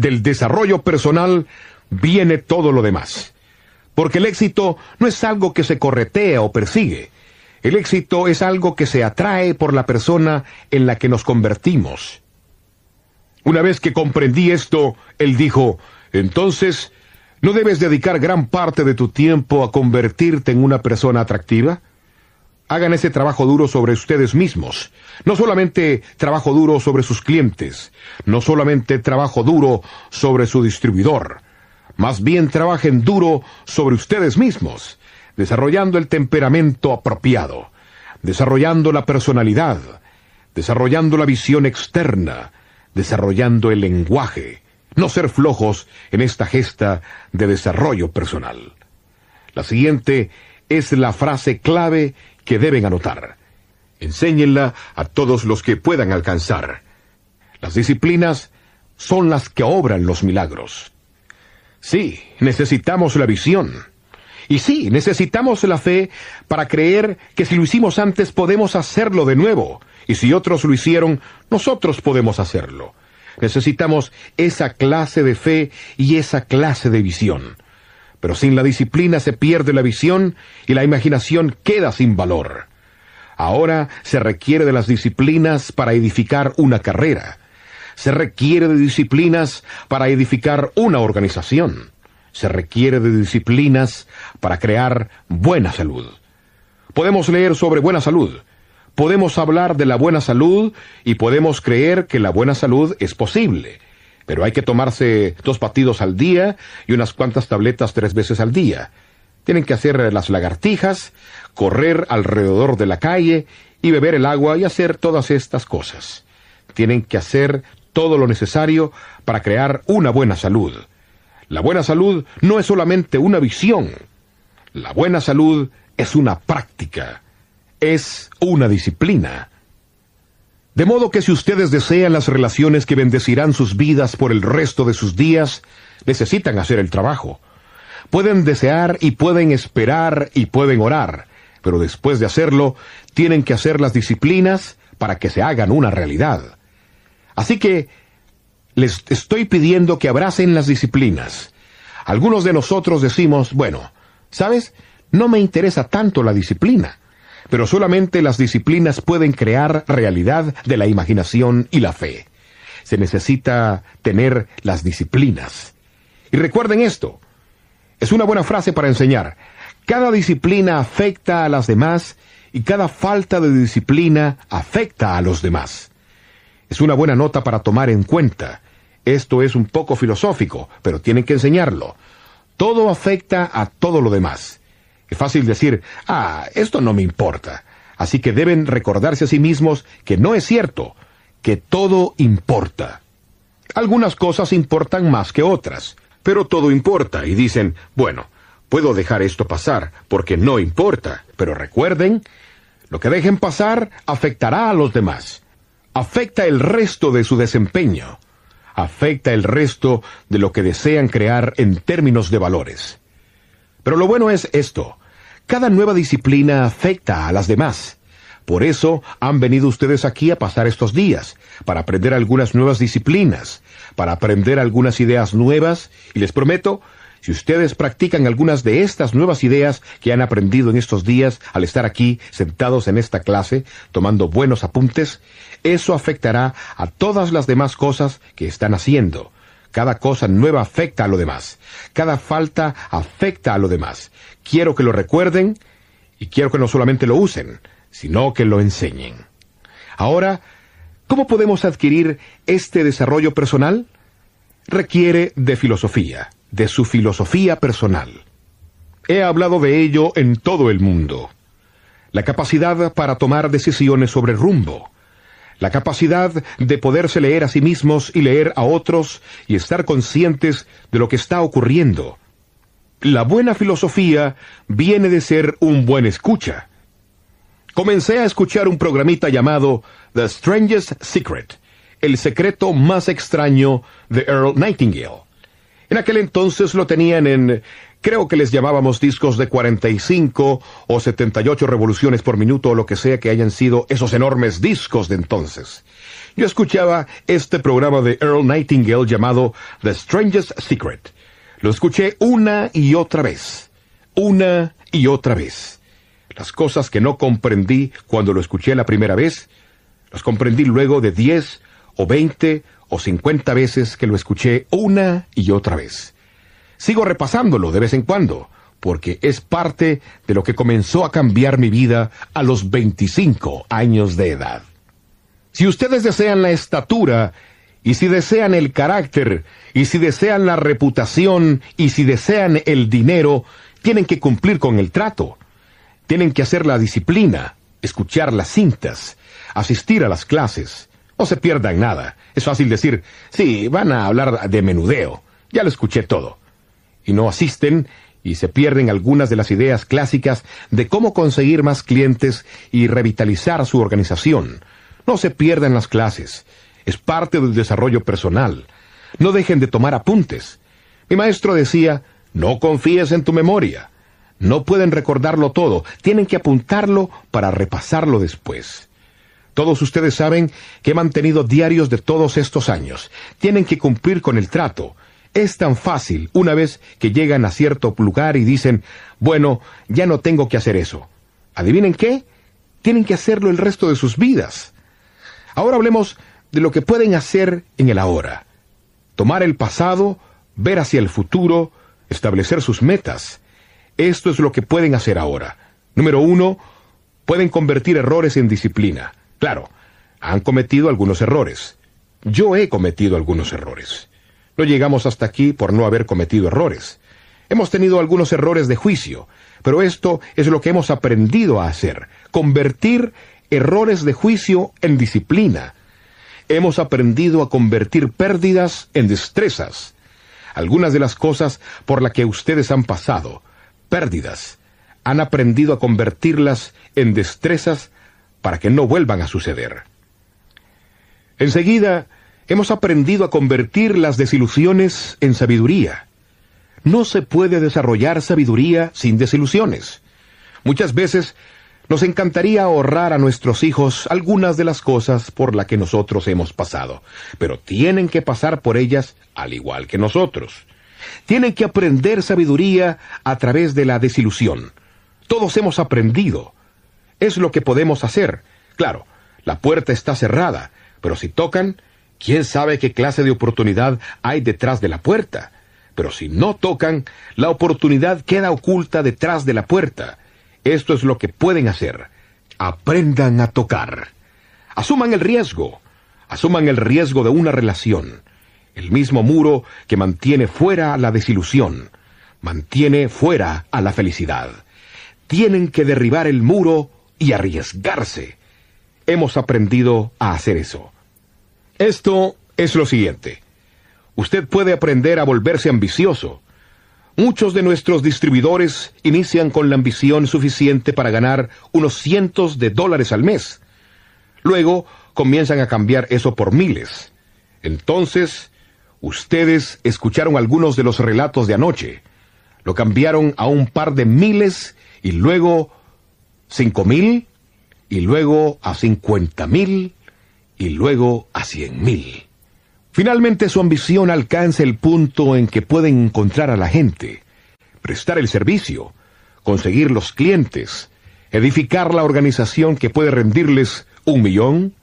del desarrollo personal viene todo lo demás. Porque el éxito no es algo que se corretea o persigue. El éxito es algo que se atrae por la persona en la que nos convertimos. Una vez que comprendí esto, él dijo, entonces, ¿no debes dedicar gran parte de tu tiempo a convertirte en una persona atractiva? Hagan ese trabajo duro sobre ustedes mismos. No solamente trabajo duro sobre sus clientes, no solamente trabajo duro sobre su distribuidor. Más bien trabajen duro sobre ustedes mismos, desarrollando el temperamento apropiado, desarrollando la personalidad, desarrollando la visión externa, desarrollando el lenguaje, no ser flojos en esta gesta de desarrollo personal. La siguiente es la frase clave que deben anotar. Enséñenla a todos los que puedan alcanzar. Las disciplinas son las que obran los milagros. Sí, necesitamos la visión. Y sí, necesitamos la fe para creer que si lo hicimos antes podemos hacerlo de nuevo. Y si otros lo hicieron, nosotros podemos hacerlo. Necesitamos esa clase de fe y esa clase de visión. Pero sin la disciplina se pierde la visión y la imaginación queda sin valor. Ahora se requiere de las disciplinas para edificar una carrera. Se requiere de disciplinas para edificar una organización. Se requiere de disciplinas para crear buena salud. Podemos leer sobre buena salud, podemos hablar de la buena salud y podemos creer que la buena salud es posible. Pero hay que tomarse dos batidos al día y unas cuantas tabletas tres veces al día. Tienen que hacer las lagartijas, correr alrededor de la calle y beber el agua y hacer todas estas cosas. Tienen que hacer todo lo necesario para crear una buena salud. La buena salud no es solamente una visión. La buena salud es una práctica es una disciplina. De modo que si ustedes desean las relaciones que bendecirán sus vidas por el resto de sus días, necesitan hacer el trabajo. Pueden desear y pueden esperar y pueden orar, pero después de hacerlo, tienen que hacer las disciplinas para que se hagan una realidad. Así que les estoy pidiendo que abracen las disciplinas. Algunos de nosotros decimos, bueno, ¿sabes? No me interesa tanto la disciplina pero solamente las disciplinas pueden crear realidad de la imaginación y la fe. Se necesita tener las disciplinas. Y recuerden esto, es una buena frase para enseñar. Cada disciplina afecta a las demás y cada falta de disciplina afecta a los demás. Es una buena nota para tomar en cuenta. Esto es un poco filosófico, pero tienen que enseñarlo. Todo afecta a todo lo demás. Es fácil decir, ah, esto no me importa. Así que deben recordarse a sí mismos que no es cierto, que todo importa. Algunas cosas importan más que otras, pero todo importa y dicen, bueno, puedo dejar esto pasar porque no importa, pero recuerden, lo que dejen pasar afectará a los demás, afecta el resto de su desempeño, afecta el resto de lo que desean crear en términos de valores. Pero lo bueno es esto, cada nueva disciplina afecta a las demás. Por eso han venido ustedes aquí a pasar estos días, para aprender algunas nuevas disciplinas, para aprender algunas ideas nuevas, y les prometo, si ustedes practican algunas de estas nuevas ideas que han aprendido en estos días al estar aquí sentados en esta clase, tomando buenos apuntes, eso afectará a todas las demás cosas que están haciendo. Cada cosa nueva afecta a lo demás. Cada falta afecta a lo demás. Quiero que lo recuerden y quiero que no solamente lo usen, sino que lo enseñen. Ahora, ¿cómo podemos adquirir este desarrollo personal? Requiere de filosofía, de su filosofía personal. He hablado de ello en todo el mundo. La capacidad para tomar decisiones sobre rumbo, la capacidad de poderse leer a sí mismos y leer a otros y estar conscientes de lo que está ocurriendo. La buena filosofía viene de ser un buen escucha. Comencé a escuchar un programita llamado The Strangest Secret, el secreto más extraño de Earl Nightingale. En aquel entonces lo tenían en Creo que les llamábamos discos de 45 o 78 revoluciones por minuto o lo que sea que hayan sido esos enormes discos de entonces. yo escuchaba este programa de Earl Nightingale llamado The Strangest Secret. Lo escuché una y otra vez. Una y otra vez. Las cosas que no comprendí cuando lo escuché la primera vez, las comprendí luego de diez o veinte o cincuenta veces que lo escuché una y otra vez. Sigo repasándolo de vez en cuando, porque es parte de lo que comenzó a cambiar mi vida a los 25 años de edad. Si ustedes desean la estatura, y si desean el carácter, y si desean la reputación, y si desean el dinero, tienen que cumplir con el trato. Tienen que hacer la disciplina, escuchar las cintas, asistir a las clases. No se pierdan nada. Es fácil decir, sí, van a hablar de menudeo. Ya lo escuché todo. Y no asisten y se pierden algunas de las ideas clásicas de cómo conseguir más clientes y revitalizar su organización. No se pierdan las clases. Es parte del desarrollo personal. No dejen de tomar apuntes. Mi maestro decía, no confíes en tu memoria. No pueden recordarlo todo, tienen que apuntarlo para repasarlo después. Todos ustedes saben que he mantenido diarios de todos estos años. Tienen que cumplir con el trato. Es tan fácil una vez que llegan a cierto lugar y dicen, bueno, ya no tengo que hacer eso. ¿Adivinen qué? Tienen que hacerlo el resto de sus vidas. Ahora hablemos de lo que pueden hacer en el ahora. Tomar el pasado, ver hacia el futuro, establecer sus metas. Esto es lo que pueden hacer ahora. Número uno, pueden convertir errores en disciplina. Claro, han cometido algunos errores. Yo he cometido algunos errores. No llegamos hasta aquí por no haber cometido errores. Hemos tenido algunos errores de juicio, pero esto es lo que hemos aprendido a hacer, convertir errores de juicio en disciplina. Hemos aprendido a convertir pérdidas en destrezas. Algunas de las cosas por las que ustedes han pasado, pérdidas, han aprendido a convertirlas en destrezas para que no vuelvan a suceder. Enseguida, hemos aprendido a convertir las desilusiones en sabiduría. No se puede desarrollar sabiduría sin desilusiones. Muchas veces nos encantaría ahorrar a nuestros hijos algunas de las cosas por las que nosotros hemos pasado, pero tienen que pasar por ellas al igual que nosotros. Tienen que aprender sabiduría a través de la desilusión. Todos hemos aprendido. Es lo que podemos hacer. Claro, la puerta está cerrada, pero si tocan, ¿Quién sabe qué clase de oportunidad hay detrás de la puerta? Pero si no tocan, la oportunidad queda oculta detrás de la puerta. Esto es lo que pueden hacer. Aprendan a tocar. Asuman el riesgo. Asuman el riesgo de una relación. El mismo muro que mantiene fuera la desilusión, mantiene fuera a la felicidad. Tienen que derribar el muro y arriesgarse. Hemos aprendido a hacer eso. Esto es lo siguiente. Usted puede aprender a volverse ambicioso. Muchos de nuestros distribuidores inician con la ambición suficiente para ganar unos cientos de dólares al mes. Luego comienzan a cambiar eso por miles. Entonces, ustedes escucharon algunos de los relatos de anoche. Lo cambiaron a un par de miles y luego cinco mil y luego a cincuenta mil y luego a cien mil. Finalmente su ambición alcanza el punto en que pueden encontrar a la gente, prestar el servicio, conseguir los clientes, edificar la organización que puede rendirles un millón,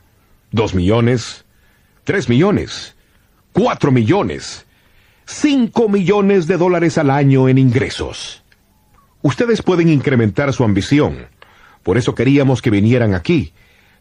dos millones, tres millones, cuatro millones, cinco millones de dólares al año en ingresos. Ustedes pueden incrementar su ambición. Por eso queríamos que vinieran aquí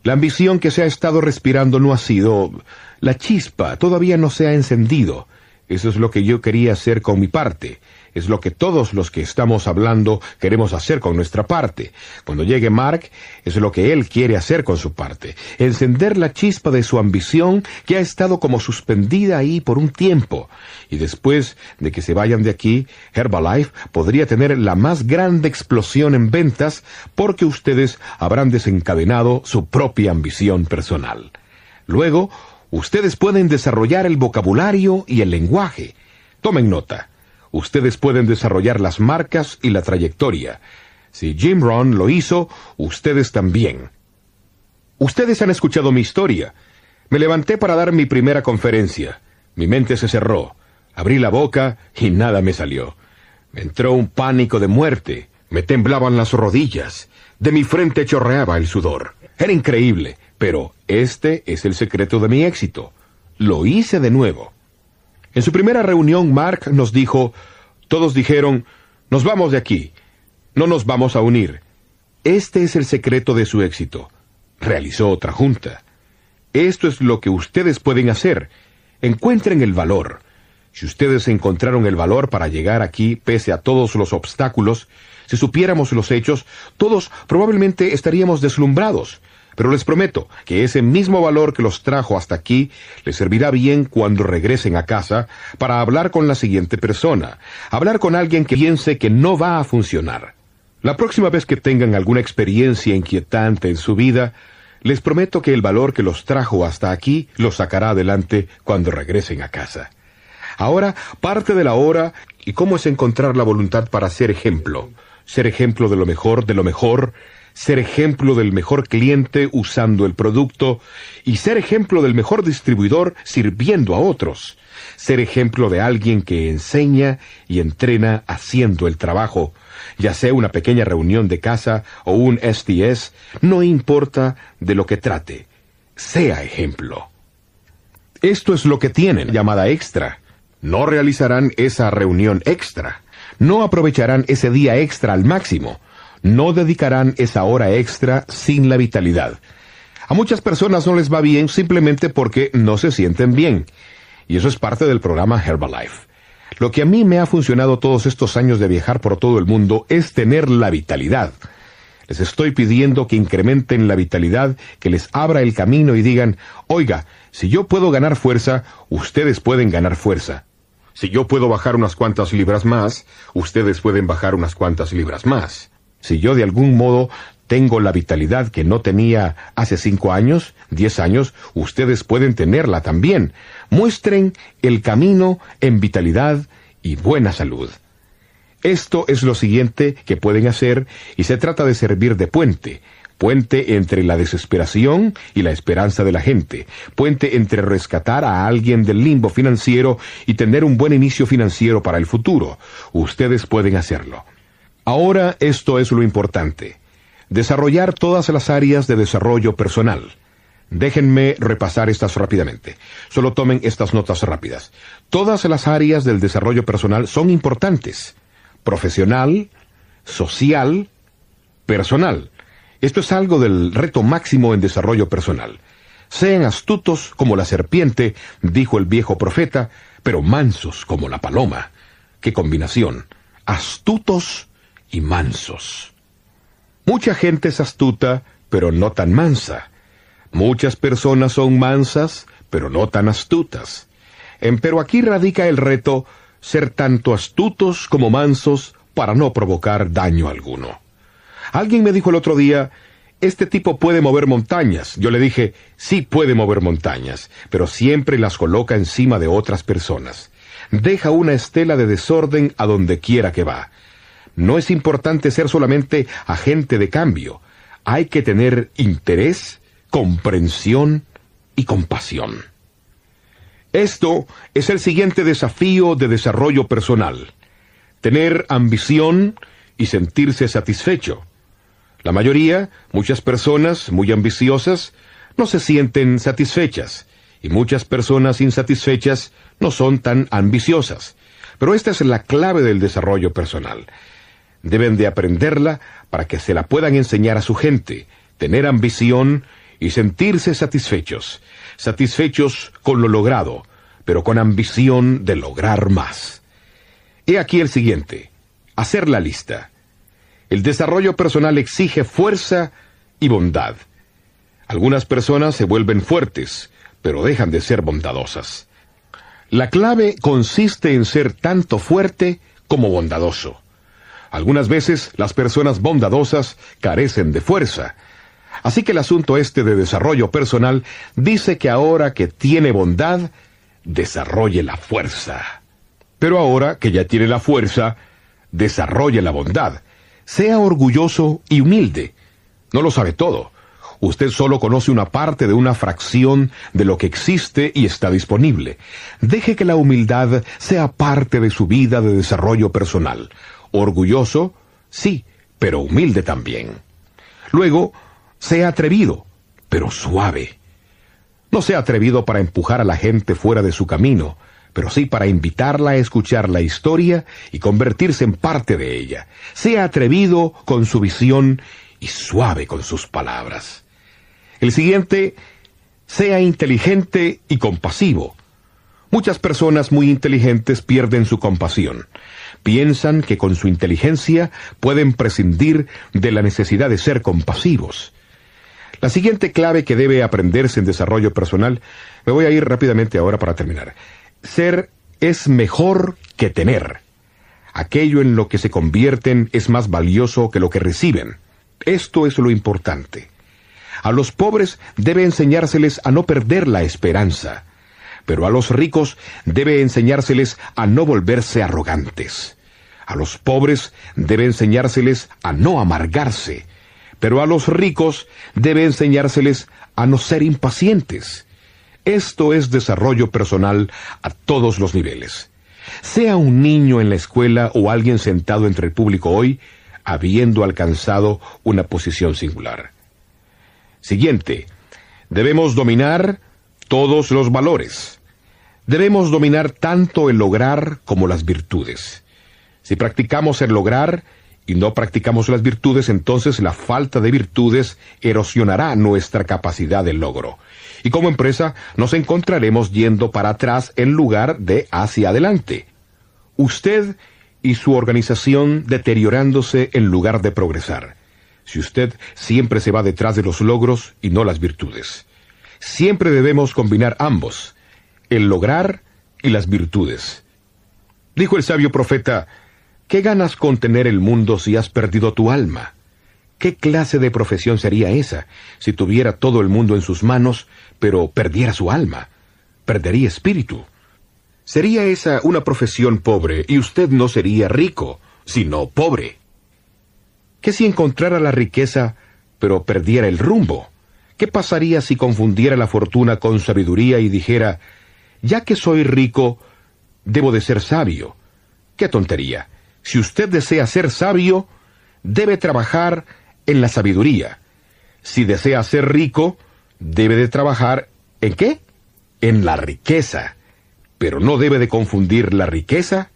la ambición que se ha estado respirando no ha sido... La chispa todavía no se ha encendido. Eso es lo que yo quería hacer con mi parte. Es lo que todos los que estamos hablando queremos hacer con nuestra parte. Cuando llegue Mark, es lo que él quiere hacer con su parte. Encender la chispa de su ambición que ha estado como suspendida ahí por un tiempo. Y después de que se vayan de aquí, Herbalife podría tener la más grande explosión en ventas porque ustedes habrán desencadenado su propia ambición personal. Luego, ustedes pueden desarrollar el vocabulario y el lenguaje. Tomen nota. Ustedes pueden desarrollar las marcas y la trayectoria. Si Jim Ron lo hizo, ustedes también. Ustedes han escuchado mi historia. Me levanté para dar mi primera conferencia. Mi mente se cerró. Abrí la boca y nada me salió. Me entró un pánico de muerte. Me temblaban las rodillas. De mi frente chorreaba el sudor. Era increíble, pero este es el secreto de mi éxito. Lo hice de nuevo. En su primera reunión, Mark nos dijo, todos dijeron, nos vamos de aquí, no nos vamos a unir. Este es el secreto de su éxito. Realizó otra junta. Esto es lo que ustedes pueden hacer. Encuentren el valor. Si ustedes encontraron el valor para llegar aquí pese a todos los obstáculos, si supiéramos los hechos, todos probablemente estaríamos deslumbrados. Pero les prometo que ese mismo valor que los trajo hasta aquí les servirá bien cuando regresen a casa para hablar con la siguiente persona, hablar con alguien que piense que no va a funcionar. La próxima vez que tengan alguna experiencia inquietante en su vida, les prometo que el valor que los trajo hasta aquí los sacará adelante cuando regresen a casa. Ahora, parte de la hora y cómo es encontrar la voluntad para ser ejemplo, ser ejemplo de lo mejor, de lo mejor, ser ejemplo del mejor cliente usando el producto y ser ejemplo del mejor distribuidor sirviendo a otros, ser ejemplo de alguien que enseña y entrena haciendo el trabajo, ya sea una pequeña reunión de casa o un STS, no importa de lo que trate, sea ejemplo. Esto es lo que tienen llamada extra. No realizarán esa reunión extra. No aprovecharán ese día extra al máximo no dedicarán esa hora extra sin la vitalidad. A muchas personas no les va bien simplemente porque no se sienten bien. Y eso es parte del programa Herbalife. Lo que a mí me ha funcionado todos estos años de viajar por todo el mundo es tener la vitalidad. Les estoy pidiendo que incrementen la vitalidad, que les abra el camino y digan, oiga, si yo puedo ganar fuerza, ustedes pueden ganar fuerza. Si yo puedo bajar unas cuantas libras más, ustedes pueden bajar unas cuantas libras más. Si yo de algún modo tengo la vitalidad que no tenía hace cinco años, diez años, ustedes pueden tenerla también. Muestren el camino en vitalidad y buena salud. Esto es lo siguiente que pueden hacer y se trata de servir de puente, puente entre la desesperación y la esperanza de la gente, puente entre rescatar a alguien del limbo financiero y tener un buen inicio financiero para el futuro. Ustedes pueden hacerlo. Ahora esto es lo importante. Desarrollar todas las áreas de desarrollo personal. Déjenme repasar estas rápidamente. Solo tomen estas notas rápidas. Todas las áreas del desarrollo personal son importantes. Profesional, social, personal. Esto es algo del reto máximo en desarrollo personal. Sean astutos como la serpiente, dijo el viejo profeta, pero mansos como la paloma. ¡Qué combinación! Astutos y mansos. Mucha gente es astuta, pero no tan mansa. Muchas personas son mansas, pero no tan astutas. Pero aquí radica el reto ser tanto astutos como mansos para no provocar daño alguno. Alguien me dijo el otro día, este tipo puede mover montañas. Yo le dije, sí puede mover montañas, pero siempre las coloca encima de otras personas. Deja una estela de desorden a donde quiera que va. No es importante ser solamente agente de cambio. Hay que tener interés, comprensión y compasión. Esto es el siguiente desafío de desarrollo personal. Tener ambición y sentirse satisfecho. La mayoría, muchas personas muy ambiciosas, no se sienten satisfechas, y muchas personas insatisfechas no son tan ambiciosas. Pero esta es la clave del desarrollo personal. Deben de aprenderla para que se la puedan enseñar a su gente, tener ambición y sentirse satisfechos, satisfechos con lo logrado, pero con ambición de lograr más. He aquí el siguiente, hacer la lista. El desarrollo personal exige fuerza y bondad. Algunas personas se vuelven fuertes, pero dejan de ser bondadosas. La clave consiste en ser tanto fuerte como bondadoso. Algunas veces las personas bondadosas carecen de fuerza. Así que el asunto este de desarrollo personal dice que ahora que tiene bondad, desarrolle la fuerza. Pero ahora que ya tiene la fuerza, desarrolle la bondad. Sea orgulloso y humilde. No lo sabe todo. Usted solo conoce una parte de una fracción de lo que existe y está disponible. Deje que la humildad sea parte de su vida de desarrollo personal. Orgulloso, sí, pero humilde también. Luego, sea atrevido, pero suave. No sea atrevido para empujar a la gente fuera de su camino, pero sí para invitarla a escuchar la historia y convertirse en parte de ella. Sea atrevido con su visión y suave con sus palabras. El siguiente, sea inteligente y compasivo. Muchas personas muy inteligentes pierden su compasión. Piensan que con su inteligencia pueden prescindir de la necesidad de ser compasivos. La siguiente clave que debe aprenderse en desarrollo personal, me voy a ir rápidamente ahora para terminar. Ser es mejor que tener. Aquello en lo que se convierten es más valioso que lo que reciben. Esto es lo importante. A los pobres debe enseñárseles a no perder la esperanza, pero a los ricos debe enseñárseles a no volverse arrogantes. A los pobres debe enseñárseles a no amargarse, pero a los ricos debe enseñárseles a no ser impacientes. Esto es desarrollo personal a todos los niveles. Sea un niño en la escuela o alguien sentado entre el público hoy, habiendo alcanzado una posición singular. Siguiente, debemos dominar todos los valores. Debemos dominar tanto el lograr como las virtudes. Si practicamos el lograr, y no practicamos las virtudes, entonces la falta de virtudes erosionará nuestra capacidad de logro. Y como empresa nos encontraremos yendo para atrás en lugar de hacia adelante. Usted y su organización deteriorándose en lugar de progresar. Si usted siempre se va detrás de los logros y no las virtudes. Siempre debemos combinar ambos, el lograr y las virtudes. Dijo el sabio profeta, ¿Qué ganas con tener el mundo si has perdido tu alma? ¿Qué clase de profesión sería esa si tuviera todo el mundo en sus manos, pero perdiera su alma? Perdería espíritu. Sería esa una profesión pobre y usted no sería rico, sino pobre. ¿Qué si encontrara la riqueza, pero perdiera el rumbo? ¿Qué pasaría si confundiera la fortuna con sabiduría y dijera, ya que soy rico, debo de ser sabio? ¡Qué tontería! Si usted desea ser sabio, debe trabajar en la sabiduría. Si desea ser rico, debe de trabajar en qué? En la riqueza. Pero no debe de confundir la riqueza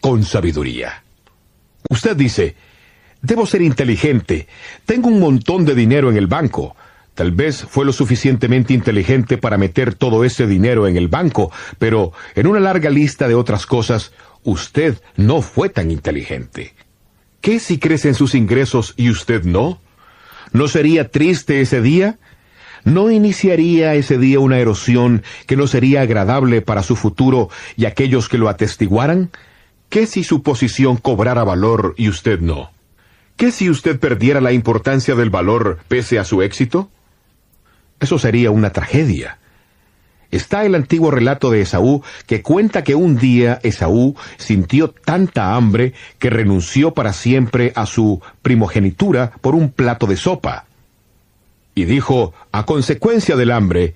con sabiduría. Usted dice, debo ser inteligente, tengo un montón de dinero en el banco. Tal vez fue lo suficientemente inteligente para meter todo ese dinero en el banco, pero en una larga lista de otras cosas usted no fue tan inteligente. ¿Qué si crecen sus ingresos y usted no? ¿No sería triste ese día? ¿No iniciaría ese día una erosión que no sería agradable para su futuro y aquellos que lo atestiguaran? ¿Qué si su posición cobrara valor y usted no? ¿Qué si usted perdiera la importancia del valor pese a su éxito? Eso sería una tragedia. Está el antiguo relato de Esaú que cuenta que un día Esaú sintió tanta hambre que renunció para siempre a su primogenitura por un plato de sopa. Y dijo, a consecuencia del hambre,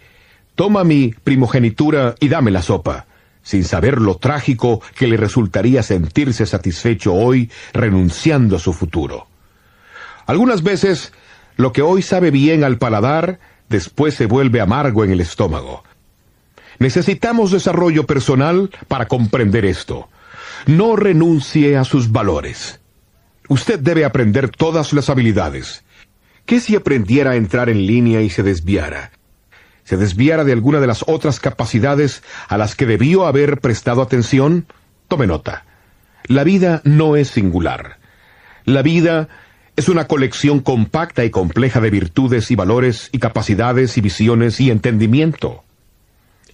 toma mi primogenitura y dame la sopa, sin saber lo trágico que le resultaría sentirse satisfecho hoy renunciando a su futuro. Algunas veces, lo que hoy sabe bien al paladar, después se vuelve amargo en el estómago. Necesitamos desarrollo personal para comprender esto. No renuncie a sus valores. Usted debe aprender todas las habilidades. ¿Qué si aprendiera a entrar en línea y se desviara? ¿Se desviara de alguna de las otras capacidades a las que debió haber prestado atención? Tome nota. La vida no es singular. La vida es una colección compacta y compleja de virtudes y valores y capacidades y visiones y entendimiento.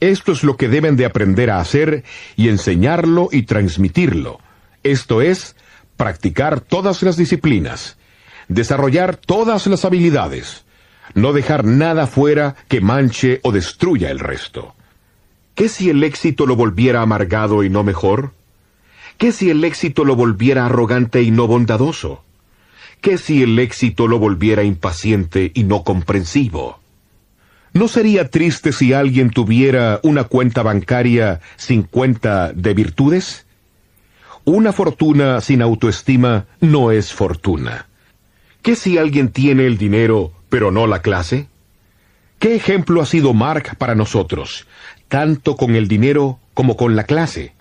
Esto es lo que deben de aprender a hacer y enseñarlo y transmitirlo. Esto es, practicar todas las disciplinas, desarrollar todas las habilidades, no dejar nada fuera que manche o destruya el resto. ¿Qué si el éxito lo volviera amargado y no mejor? ¿Qué si el éxito lo volviera arrogante y no bondadoso? ¿Qué si el éxito lo volviera impaciente y no comprensivo? ¿No sería triste si alguien tuviera una cuenta bancaria sin cuenta de virtudes? Una fortuna sin autoestima no es fortuna. ¿Qué si alguien tiene el dinero pero no la clase? ¿Qué ejemplo ha sido Mark para nosotros, tanto con el dinero como con la clase?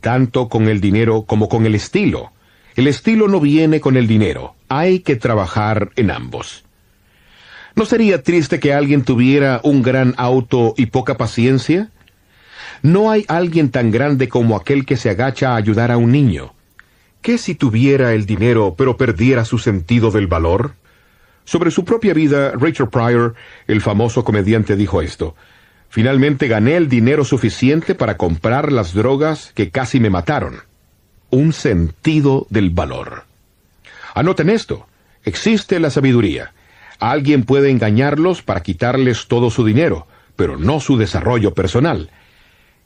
Tanto con el dinero como con el estilo. El estilo no viene con el dinero, hay que trabajar en ambos. ¿No sería triste que alguien tuviera un gran auto y poca paciencia? No hay alguien tan grande como aquel que se agacha a ayudar a un niño. ¿Qué si tuviera el dinero pero perdiera su sentido del valor? Sobre su propia vida, Rachel Pryor, el famoso comediante, dijo esto. Finalmente gané el dinero suficiente para comprar las drogas que casi me mataron. Un sentido del valor. Anoten esto. Existe la sabiduría. Alguien puede engañarlos para quitarles todo su dinero, pero no su desarrollo personal.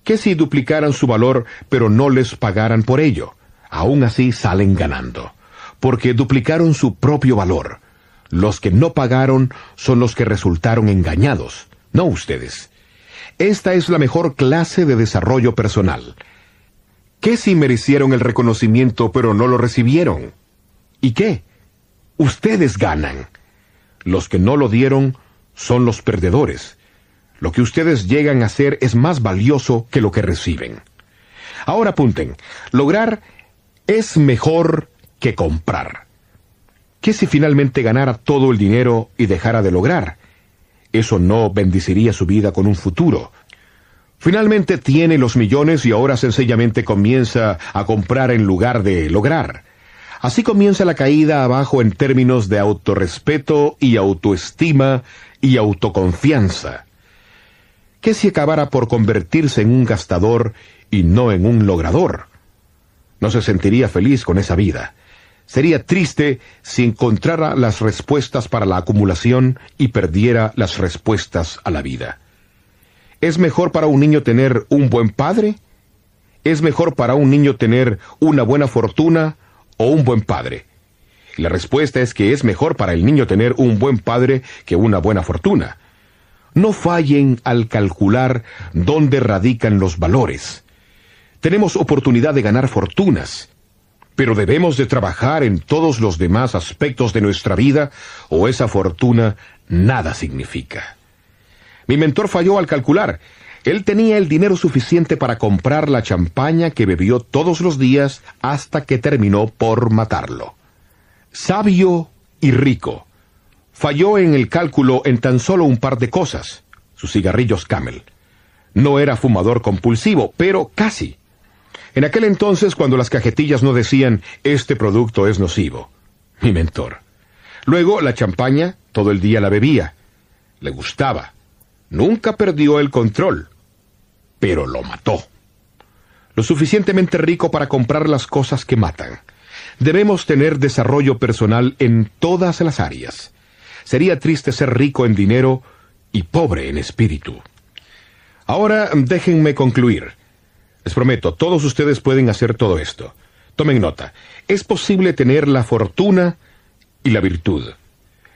¿Qué si duplicaran su valor, pero no les pagaran por ello? Aún así salen ganando, porque duplicaron su propio valor los que no pagaron son los que resultaron engañados, no ustedes. Esta es la mejor clase de desarrollo personal. ¿Qué si merecieron el reconocimiento pero no lo recibieron? ¿Y qué? Ustedes ganan. Los que no lo dieron son los perdedores. Lo que ustedes llegan a hacer es más valioso que lo que reciben. Ahora apunten, lograr es mejor que comprar. ¿Qué si finalmente ganara todo el dinero y dejara de lograr? Eso no bendiciría su vida con un futuro. Finalmente tiene los millones y ahora sencillamente comienza a comprar en lugar de lograr. Así comienza la caída abajo en términos de autorrespeto y autoestima y autoconfianza. ¿Qué si acabara por convertirse en un gastador y no en un logrador? No se sentiría feliz con esa vida. Sería triste si encontrara las respuestas para la acumulación y perdiera las respuestas a la vida. ¿Es mejor para un niño tener un buen padre? ¿Es mejor para un niño tener una buena fortuna o un buen padre? La respuesta es que es mejor para el niño tener un buen padre que una buena fortuna. No fallen al calcular dónde radican los valores. Tenemos oportunidad de ganar fortunas, pero debemos de trabajar en todos los demás aspectos de nuestra vida o esa fortuna nada significa. Mi mentor falló al calcular. Él tenía el dinero suficiente para comprar la champaña que bebió todos los días hasta que terminó por matarlo. Sabio y rico. Falló en el cálculo en tan solo un par de cosas. Sus cigarrillos Camel. No era fumador compulsivo, pero casi. En aquel entonces, cuando las cajetillas no decían, este producto es nocivo. Mi mentor. Luego, la champaña, todo el día la bebía. Le gustaba. Nunca perdió el control. Pero lo mató. Lo suficientemente rico para comprar las cosas que matan. Debemos tener desarrollo personal en todas las áreas. Sería triste ser rico en dinero y pobre en espíritu. Ahora déjenme concluir. Les prometo, todos ustedes pueden hacer todo esto. Tomen nota. Es posible tener la fortuna y la virtud.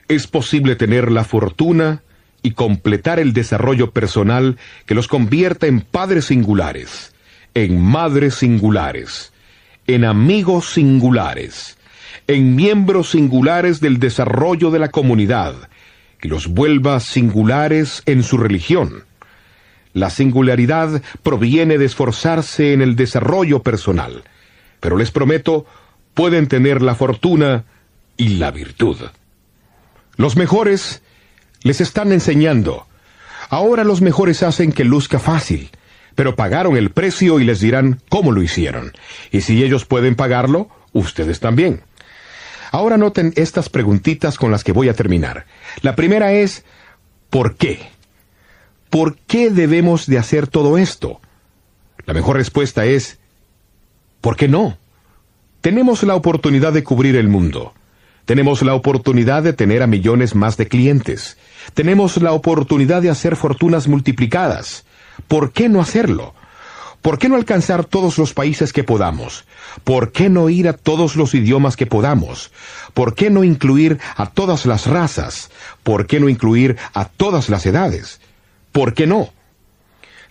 Es posible tener la fortuna y completar el desarrollo personal que los convierta en padres singulares, en madres singulares, en amigos singulares, en miembros singulares del desarrollo de la comunidad, que los vuelva singulares en su religión la singularidad proviene de esforzarse en el desarrollo personal, pero les prometo, pueden tener la fortuna y la virtud. Los mejores les están enseñando. Ahora los mejores hacen que luzca fácil, pero pagaron el precio y les dirán cómo lo hicieron. Y si ellos pueden pagarlo, ustedes también. Ahora noten estas preguntitas con las que voy a terminar. La primera es, ¿por qué? ¿Por qué debemos de hacer todo esto? La mejor respuesta es, ¿por qué no? Tenemos la oportunidad de cubrir el mundo. Tenemos la oportunidad de tener a millones más de clientes. Tenemos la oportunidad de hacer fortunas multiplicadas. ¿Por qué no hacerlo? ¿Por qué no alcanzar todos los países que podamos? ¿Por qué no ir a todos los idiomas que podamos? ¿Por qué no incluir a todas las razas? ¿Por qué no incluir a todas las edades? ¿Por qué no?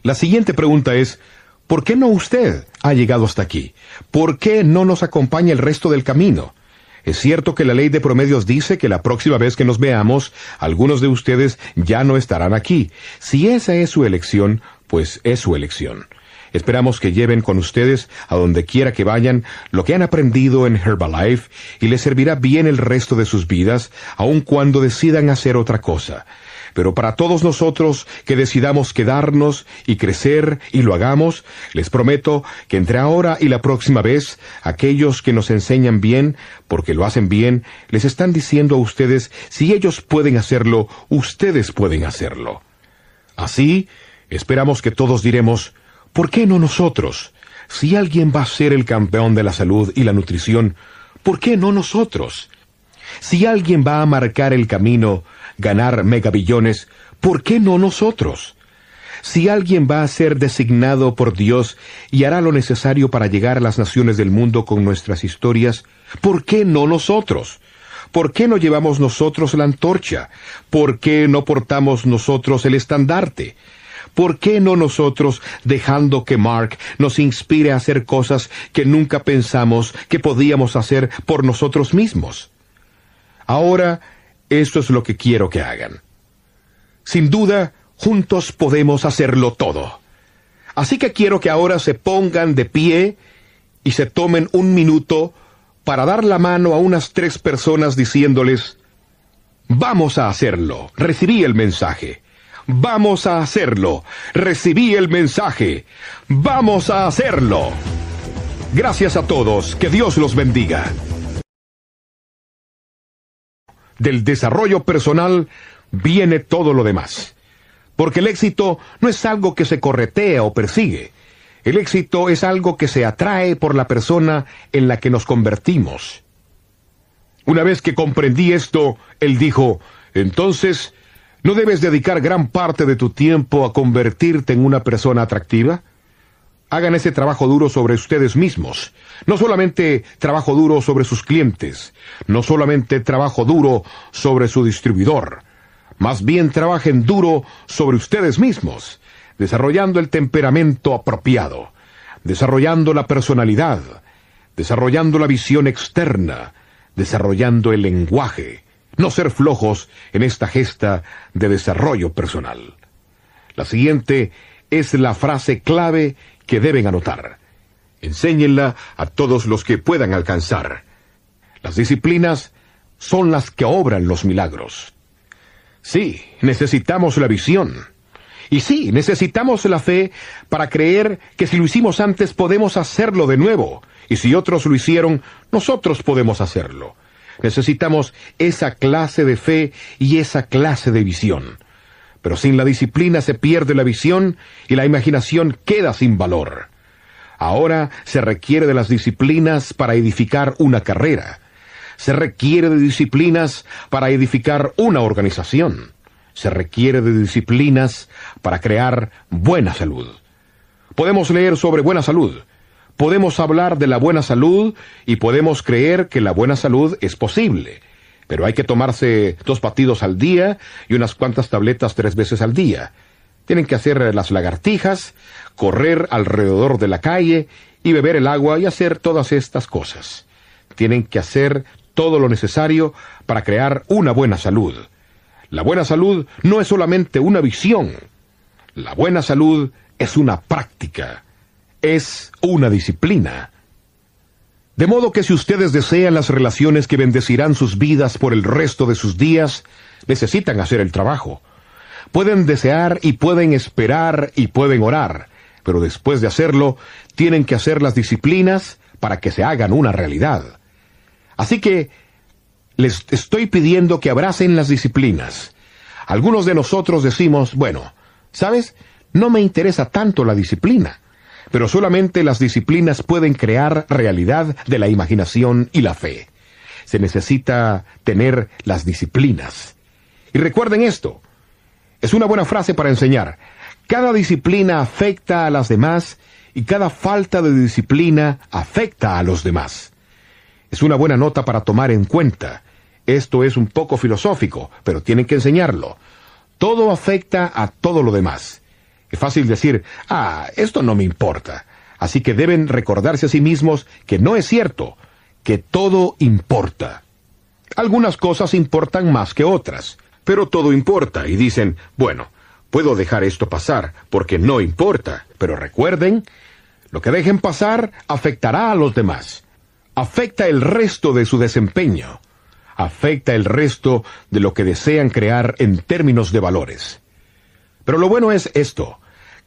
La siguiente pregunta es, ¿por qué no usted ha llegado hasta aquí? ¿Por qué no nos acompaña el resto del camino? Es cierto que la ley de promedios dice que la próxima vez que nos veamos, algunos de ustedes ya no estarán aquí. Si esa es su elección, pues es su elección. Esperamos que lleven con ustedes a donde quiera que vayan lo que han aprendido en Herbalife y les servirá bien el resto de sus vidas, aun cuando decidan hacer otra cosa. Pero para todos nosotros que decidamos quedarnos y crecer y lo hagamos, les prometo que entre ahora y la próxima vez, aquellos que nos enseñan bien, porque lo hacen bien, les están diciendo a ustedes, si ellos pueden hacerlo, ustedes pueden hacerlo. Así, esperamos que todos diremos, ¿Por qué no nosotros? Si alguien va a ser el campeón de la salud y la nutrición, ¿por qué no nosotros? Si alguien va a marcar el camino, ganar megabillones, ¿por qué no nosotros? Si alguien va a ser designado por Dios y hará lo necesario para llegar a las naciones del mundo con nuestras historias, ¿por qué no nosotros? ¿Por qué no llevamos nosotros la antorcha? ¿Por qué no portamos nosotros el estandarte? ¿Por qué no nosotros, dejando que Mark nos inspire a hacer cosas que nunca pensamos que podíamos hacer por nosotros mismos? Ahora, esto es lo que quiero que hagan. Sin duda, juntos podemos hacerlo todo. Así que quiero que ahora se pongan de pie y se tomen un minuto para dar la mano a unas tres personas diciéndoles, Vamos a hacerlo. Recibí el mensaje. Vamos a hacerlo. Recibí el mensaje. Vamos a hacerlo. Gracias a todos. Que Dios los bendiga. Del desarrollo personal viene todo lo demás. Porque el éxito no es algo que se corretea o persigue. El éxito es algo que se atrae por la persona en la que nos convertimos. Una vez que comprendí esto, él dijo, entonces ¿No debes dedicar gran parte de tu tiempo a convertirte en una persona atractiva? Hagan ese trabajo duro sobre ustedes mismos. No solamente trabajo duro sobre sus clientes, no solamente trabajo duro sobre su distribuidor. Más bien trabajen duro sobre ustedes mismos, desarrollando el temperamento apropiado, desarrollando la personalidad, desarrollando la visión externa, desarrollando el lenguaje, no ser flojos en esta gesta de desarrollo personal. La siguiente es la frase clave que deben anotar. Enséñenla a todos los que puedan alcanzar. Las disciplinas son las que obran los milagros. Sí, necesitamos la visión. Y sí, necesitamos la fe para creer que si lo hicimos antes podemos hacerlo de nuevo. Y si otros lo hicieron, nosotros podemos hacerlo. Necesitamos esa clase de fe y esa clase de visión. Pero sin la disciplina se pierde la visión y la imaginación queda sin valor. Ahora se requiere de las disciplinas para edificar una carrera. Se requiere de disciplinas para edificar una organización. Se requiere de disciplinas para crear buena salud. Podemos leer sobre buena salud, podemos hablar de la buena salud y podemos creer que la buena salud es posible. Pero hay que tomarse dos batidos al día y unas cuantas tabletas tres veces al día. Tienen que hacer las lagartijas, correr alrededor de la calle y beber el agua y hacer todas estas cosas. Tienen que hacer todo lo necesario para crear una buena salud. La buena salud no es solamente una visión. La buena salud es una práctica es una disciplina. De modo que si ustedes desean las relaciones que bendecirán sus vidas por el resto de sus días, necesitan hacer el trabajo. Pueden desear y pueden esperar y pueden orar, pero después de hacerlo, tienen que hacer las disciplinas para que se hagan una realidad. Así que les estoy pidiendo que abracen las disciplinas. Algunos de nosotros decimos, bueno, ¿sabes? No me interesa tanto la disciplina pero solamente las disciplinas pueden crear realidad de la imaginación y la fe. Se necesita tener las disciplinas. Y recuerden esto, es una buena frase para enseñar. Cada disciplina afecta a las demás y cada falta de disciplina afecta a los demás. Es una buena nota para tomar en cuenta. Esto es un poco filosófico, pero tienen que enseñarlo. Todo afecta a todo lo demás. Es fácil decir, ah, esto no me importa. Así que deben recordarse a sí mismos que no es cierto, que todo importa. Algunas cosas importan más que otras, pero todo importa y dicen, bueno, puedo dejar esto pasar porque no importa, pero recuerden, lo que dejen pasar afectará a los demás, afecta el resto de su desempeño, afecta el resto de lo que desean crear en términos de valores. Pero lo bueno es esto,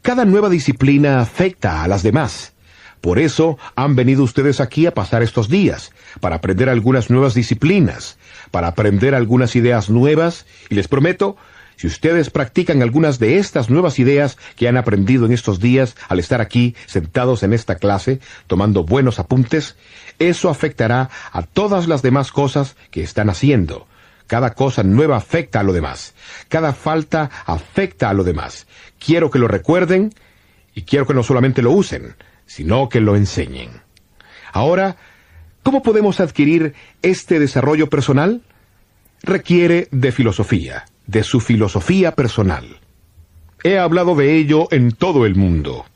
cada nueva disciplina afecta a las demás. Por eso han venido ustedes aquí a pasar estos días, para aprender algunas nuevas disciplinas, para aprender algunas ideas nuevas, y les prometo, si ustedes practican algunas de estas nuevas ideas que han aprendido en estos días al estar aquí sentados en esta clase, tomando buenos apuntes, eso afectará a todas las demás cosas que están haciendo. Cada cosa nueva afecta a lo demás. Cada falta afecta a lo demás. Quiero que lo recuerden y quiero que no solamente lo usen, sino que lo enseñen. Ahora, ¿cómo podemos adquirir este desarrollo personal? Requiere de filosofía, de su filosofía personal. He hablado de ello en todo el mundo.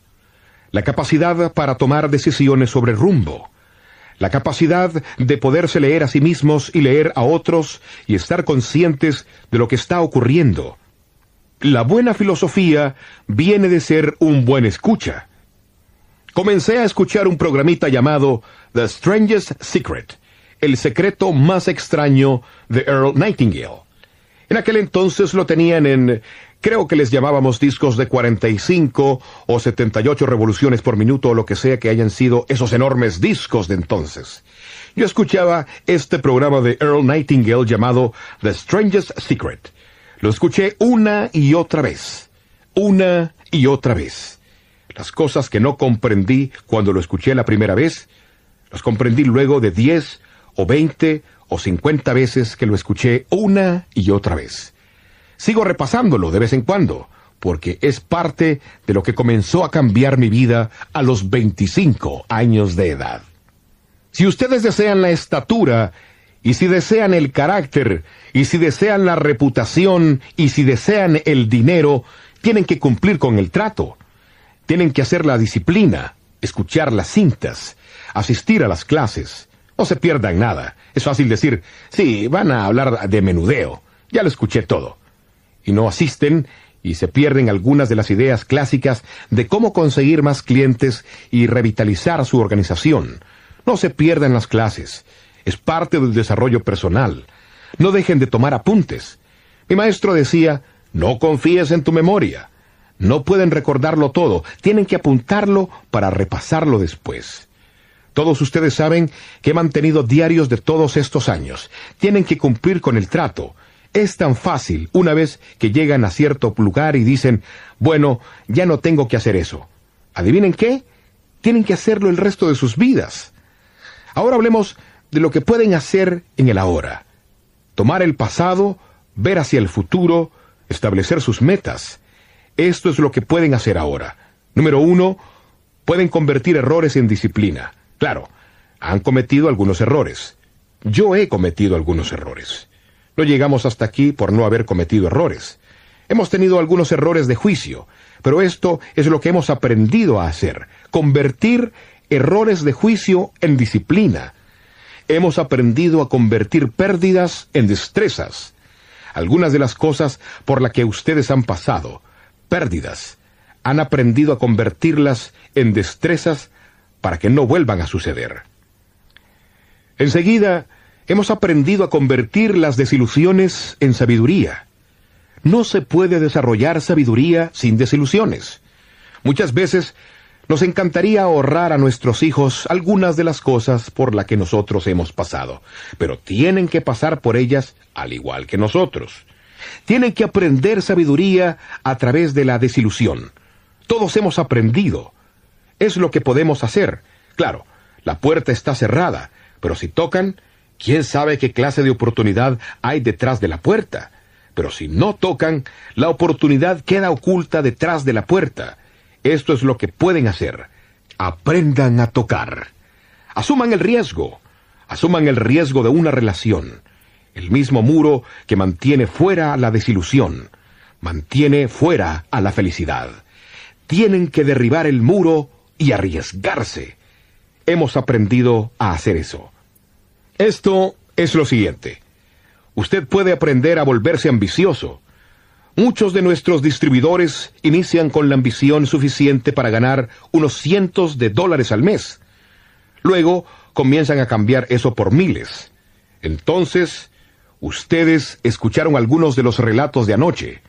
La capacidad para tomar decisiones sobre rumbo, la capacidad de poderse leer a sí mismos y leer a otros y estar conscientes de lo que está ocurriendo. La buena filosofía viene de ser un buen escucha comencé a escuchar un programita llamado The Strangest Secret, el secreto más extraño de Earl Nightingale. En aquel entonces lo tenían en, creo que les llamábamos discos de 45 o 78 revoluciones por minuto o lo que sea que hayan sido esos enormes discos de entonces. Yo escuchaba este programa de Earl Nightingale llamado The Strangest Secret. Lo escuché una y otra vez. Una y otra vez. Las cosas que no comprendí cuando lo escuché la primera vez, las comprendí luego de diez o veinte o cincuenta veces que lo escuché una y otra vez. Sigo repasándolo de vez en cuando, porque es parte de lo que comenzó a cambiar mi vida a los veinticinco años de edad. Si ustedes desean la estatura, y si desean el carácter, y si desean la reputación, y si desean el dinero, tienen que cumplir con el trato. Tienen que hacer la disciplina, escuchar las cintas, asistir a las clases. No se pierdan nada. Es fácil decir, sí, van a hablar de menudeo. Ya lo escuché todo. Y no asisten y se pierden algunas de las ideas clásicas de cómo conseguir más clientes y revitalizar su organización. No se pierdan las clases. Es parte del desarrollo personal. No dejen de tomar apuntes. Mi maestro decía, no confíes en tu memoria. No pueden recordarlo todo, tienen que apuntarlo para repasarlo después. Todos ustedes saben que he mantenido diarios de todos estos años. Tienen que cumplir con el trato. Es tan fácil una vez que llegan a cierto lugar y dicen, bueno, ya no tengo que hacer eso. ¿Adivinen qué? Tienen que hacerlo el resto de sus vidas. Ahora hablemos de lo que pueden hacer en el ahora. Tomar el pasado, ver hacia el futuro, establecer sus metas. Esto es lo que pueden hacer ahora. Número uno, pueden convertir errores en disciplina. Claro, han cometido algunos errores. Yo he cometido algunos errores. No llegamos hasta aquí por no haber cometido errores. Hemos tenido algunos errores de juicio, pero esto es lo que hemos aprendido a hacer, convertir errores de juicio en disciplina. Hemos aprendido a convertir pérdidas en destrezas. Algunas de las cosas por las que ustedes han pasado, pérdidas, han aprendido a convertirlas en destrezas para que no vuelvan a suceder. Enseguida, hemos aprendido a convertir las desilusiones en sabiduría. No se puede desarrollar sabiduría sin desilusiones. Muchas veces nos encantaría ahorrar a nuestros hijos algunas de las cosas por las que nosotros hemos pasado, pero tienen que pasar por ellas al igual que nosotros. Tienen que aprender sabiduría a través de la desilusión. Todos hemos aprendido. Es lo que podemos hacer. Claro, la puerta está cerrada, pero si tocan, ¿quién sabe qué clase de oportunidad hay detrás de la puerta? Pero si no tocan, la oportunidad queda oculta detrás de la puerta. Esto es lo que pueden hacer. aprendan a tocar. Asuman el riesgo. Asuman el riesgo de una relación. El mismo muro que mantiene fuera la desilusión, mantiene fuera a la felicidad. Tienen que derribar el muro y arriesgarse. Hemos aprendido a hacer eso. Esto es lo siguiente. Usted puede aprender a volverse ambicioso. Muchos de nuestros distribuidores inician con la ambición suficiente para ganar unos cientos de dólares al mes. Luego comienzan a cambiar eso por miles. Entonces, ustedes escucharon algunos de los relatos de anoche.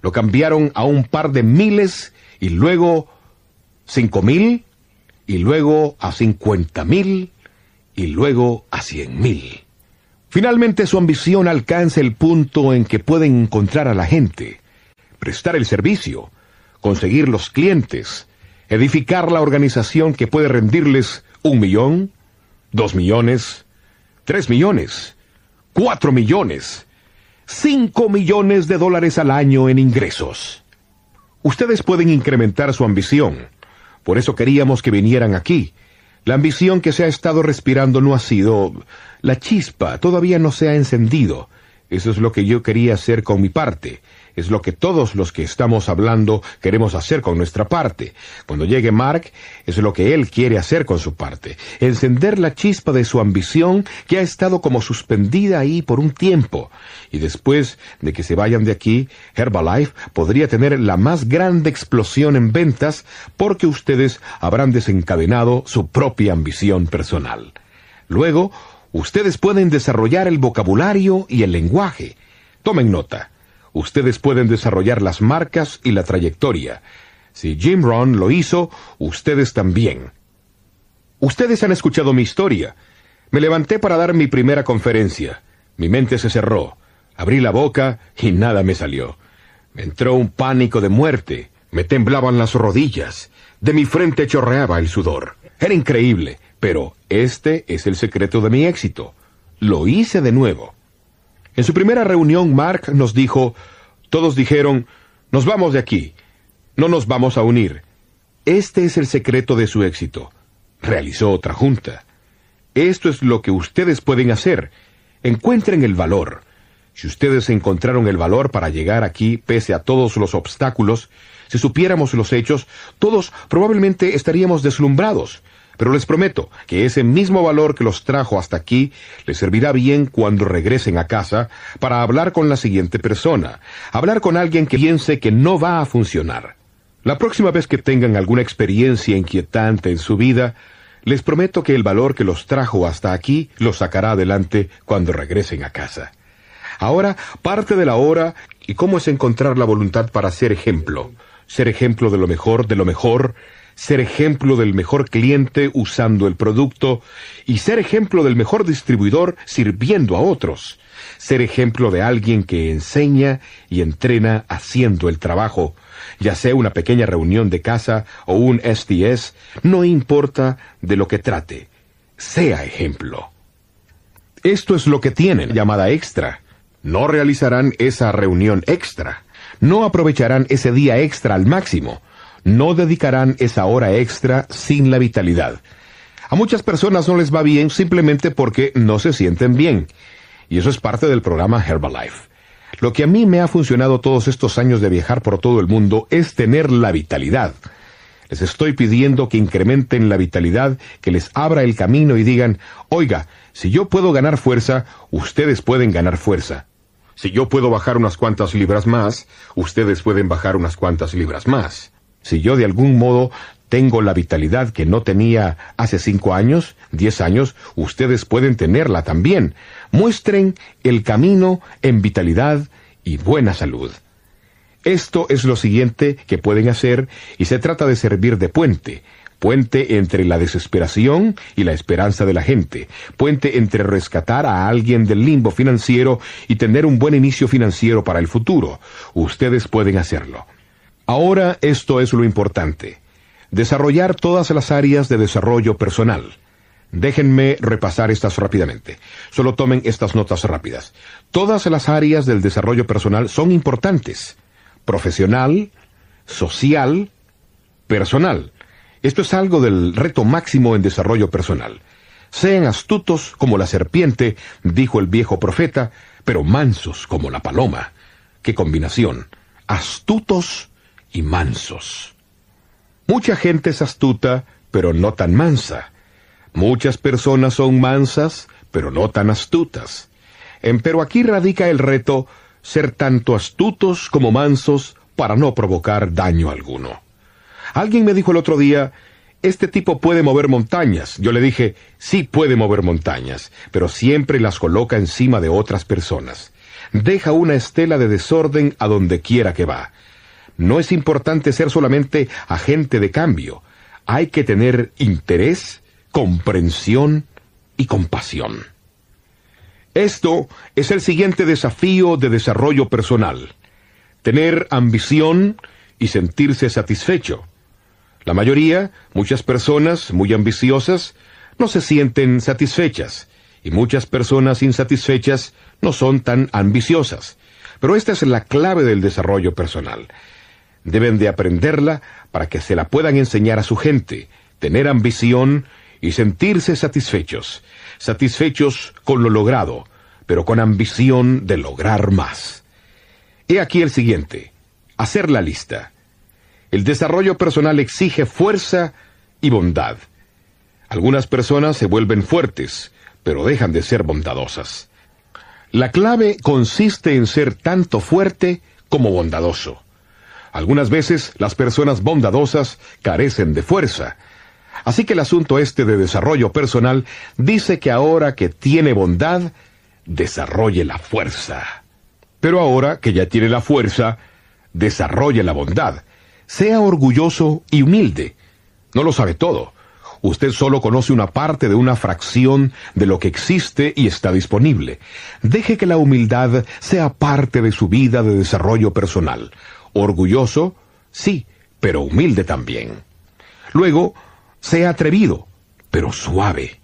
Lo cambiaron a un par de miles y luego cinco mil y luego a cincuenta mil y luego a cien mil. Finalmente su ambición alcanza el punto en que pueden encontrar a la gente, prestar el servicio, conseguir los clientes, edificar la organización que puede rendirles un millón, dos millones, tres millones, cuatro millones, cinco millones de dólares al año en ingresos. Ustedes pueden incrementar su ambición. Por eso queríamos que vinieran aquí la ambición que se ha estado respirando no ha sido... La chispa todavía no se ha encendido. Eso es lo que yo quería hacer con mi parte es lo que todos los que estamos hablando queremos hacer con nuestra parte. Cuando llegue Mark, es lo que él quiere hacer con su parte. Encender la chispa de su ambición que ha estado como suspendida ahí por un tiempo. Y después de que se vayan de aquí, Herbalife podría tener la más grande explosión en ventas porque ustedes habrán desencadenado su propia ambición personal. Luego, ustedes pueden desarrollar el vocabulario y el lenguaje. Tomen nota ustedes pueden desarrollar las marcas y la trayectoria. Si Jim Ron lo hizo, ustedes también. Ustedes han escuchado mi historia. Me levanté para dar mi primera conferencia. Mi mente se cerró. Abrí la boca y nada me salió. Me entró un pánico de muerte. Me temblaban las rodillas. De mi frente chorreaba el sudor. Era increíble, pero este es el secreto de mi éxito. Lo hice de nuevo. En su primera reunión, Mark nos dijo, todos dijeron, nos vamos de aquí, no nos vamos a unir. Este es el secreto de su éxito. Realizó otra junta. Esto es lo que ustedes pueden hacer. Encuentren el valor. Si ustedes encontraron el valor para llegar aquí pese a todos los obstáculos, si supiéramos los hechos, todos probablemente estaríamos deslumbrados. Pero les prometo que ese mismo valor que los trajo hasta aquí les servirá bien cuando regresen a casa para hablar con la siguiente persona, hablar con alguien que piense que no va a funcionar. La próxima vez que tengan alguna experiencia inquietante en su vida, les prometo que el valor que los trajo hasta aquí los sacará adelante cuando regresen a casa. Ahora, parte de la hora y cómo es encontrar la voluntad para ser ejemplo, ser ejemplo de lo mejor, de lo mejor, ser ejemplo del mejor cliente usando el producto y ser ejemplo del mejor distribuidor sirviendo a otros, ser ejemplo de alguien que enseña y entrena haciendo el trabajo, ya sea una pequeña reunión de casa o un STS, no importa de lo que trate, sea ejemplo. Esto es lo que tienen llamada extra. No realizarán esa reunión extra. No aprovecharán ese día extra al máximo no dedicarán esa hora extra sin la vitalidad. A muchas personas no les va bien simplemente porque no se sienten bien. Y eso es parte del programa Herbalife. Lo que a mí me ha funcionado todos estos años de viajar por todo el mundo es tener la vitalidad. Les estoy pidiendo que incrementen la vitalidad, que les abra el camino y digan, oiga, si yo puedo ganar fuerza, ustedes pueden ganar fuerza. Si yo puedo bajar unas cuantas libras más, ustedes pueden bajar unas cuantas libras más. Si yo de algún modo tengo la vitalidad que no tenía hace cinco años, diez años, ustedes pueden tenerla también. Muestren el camino en vitalidad y buena salud. Esto es lo siguiente que pueden hacer y se trata de servir de puente, puente entre la desesperación y la esperanza de la gente, puente entre rescatar a alguien del limbo financiero y tener un buen inicio financiero para el futuro. Ustedes pueden hacerlo. Ahora esto es lo importante. Desarrollar todas las áreas de desarrollo personal. Déjenme repasar estas rápidamente. Solo tomen estas notas rápidas. Todas las áreas del desarrollo personal son importantes. Profesional, social, personal. Esto es algo del reto máximo en desarrollo personal. Sean astutos como la serpiente, dijo el viejo profeta, pero mansos como la paloma. ¡Qué combinación! Astutos y mansos. Mucha gente es astuta, pero no tan mansa. Muchas personas son mansas, pero no tan astutas. Pero aquí radica el reto ser tanto astutos como mansos para no provocar daño alguno. Alguien me dijo el otro día, este tipo puede mover montañas. Yo le dije, sí puede mover montañas, pero siempre las coloca encima de otras personas. Deja una estela de desorden a donde quiera que va. No es importante ser solamente agente de cambio. Hay que tener interés, comprensión y compasión. Esto es el siguiente desafío de desarrollo personal. Tener ambición y sentirse satisfecho. La mayoría, muchas personas muy ambiciosas, no se sienten satisfechas, y muchas personas insatisfechas no son tan ambiciosas. Pero esta es la clave del desarrollo personal. Deben de aprenderla para que se la puedan enseñar a su gente, tener ambición y sentirse satisfechos, satisfechos con lo logrado, pero con ambición de lograr más. He aquí el siguiente, hacer la lista. El desarrollo personal exige fuerza y bondad. Algunas personas se vuelven fuertes, pero dejan de ser bondadosas. La clave consiste en ser tanto fuerte como bondadoso. Algunas veces las personas bondadosas carecen de fuerza. Así que el asunto este de desarrollo personal dice que ahora que tiene bondad, desarrolle la fuerza. Pero ahora que ya tiene la fuerza, desarrolle la bondad. Sea orgulloso y humilde. No lo sabe todo. Usted solo conoce una parte de una fracción de lo que existe y está disponible. Deje que la humildad sea parte de su vida de desarrollo personal. Orgulloso, sí, pero humilde también. Luego, sea atrevido, pero suave.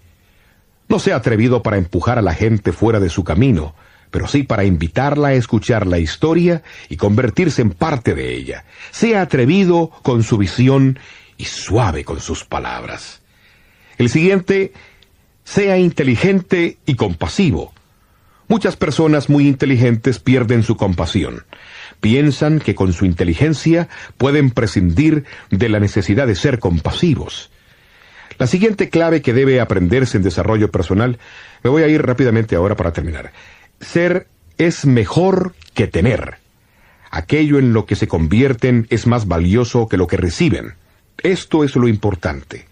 No sea atrevido para empujar a la gente fuera de su camino, pero sí para invitarla a escuchar la historia y convertirse en parte de ella. Sea atrevido con su visión y suave con sus palabras. El siguiente, sea inteligente y compasivo. Muchas personas muy inteligentes pierden su compasión. Piensan que con su inteligencia pueden prescindir de la necesidad de ser compasivos. La siguiente clave que debe aprenderse en desarrollo personal, me voy a ir rápidamente ahora para terminar. Ser es mejor que tener. Aquello en lo que se convierten es más valioso que lo que reciben. Esto es lo importante.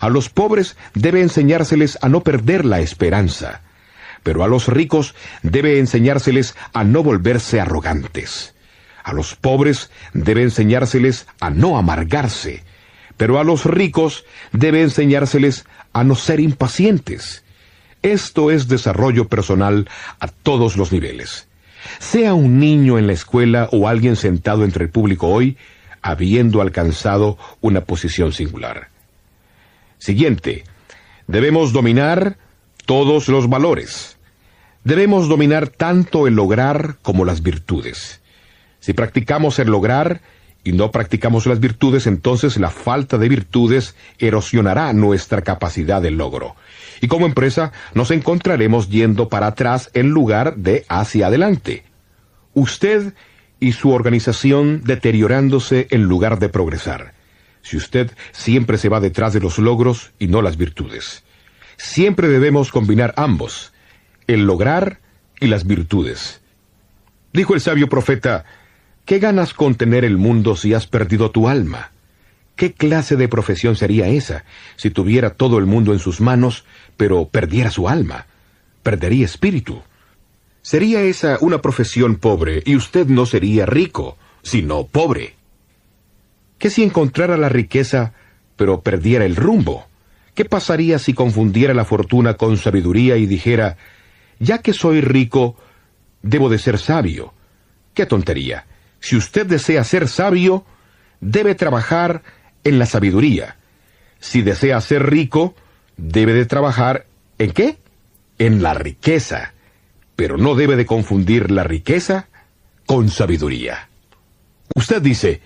A los pobres debe enseñárseles a no perder la esperanza, pero a los ricos debe enseñárseles a no volverse arrogantes. A los pobres debe enseñárseles a no amargarse, pero a los ricos debe enseñárseles a no ser impacientes. Esto es desarrollo personal a todos los niveles. Sea un niño en la escuela o alguien sentado entre el público hoy, habiendo alcanzado una posición singular. Siguiente, debemos dominar todos los valores. Debemos dominar tanto el lograr como las virtudes. Si practicamos el lograr y no practicamos las virtudes, entonces la falta de virtudes erosionará nuestra capacidad de logro y como empresa nos encontraremos yendo para atrás en lugar de hacia adelante. Usted y su organización deteriorándose en lugar de progresar. Si usted siempre se va detrás de los logros y no las virtudes. Siempre debemos combinar ambos, el lograr y las virtudes. Dijo el sabio profeta, ¿qué ganas con tener el mundo si has perdido tu alma? ¿Qué clase de profesión sería esa si tuviera todo el mundo en sus manos, pero perdiera su alma? Perdería espíritu. Sería esa una profesión pobre y usted no sería rico, sino pobre. ¿Qué si encontrara la riqueza, pero perdiera el rumbo? ¿Qué pasaría si confundiera la fortuna con sabiduría y dijera, ya que soy rico, debo de ser sabio? ¡Qué tontería! Si usted desea ser sabio, debe trabajar en la sabiduría. Si desea ser rico, debe de trabajar en qué? En la riqueza. Pero no debe de confundir la riqueza con sabiduría. Usted dice,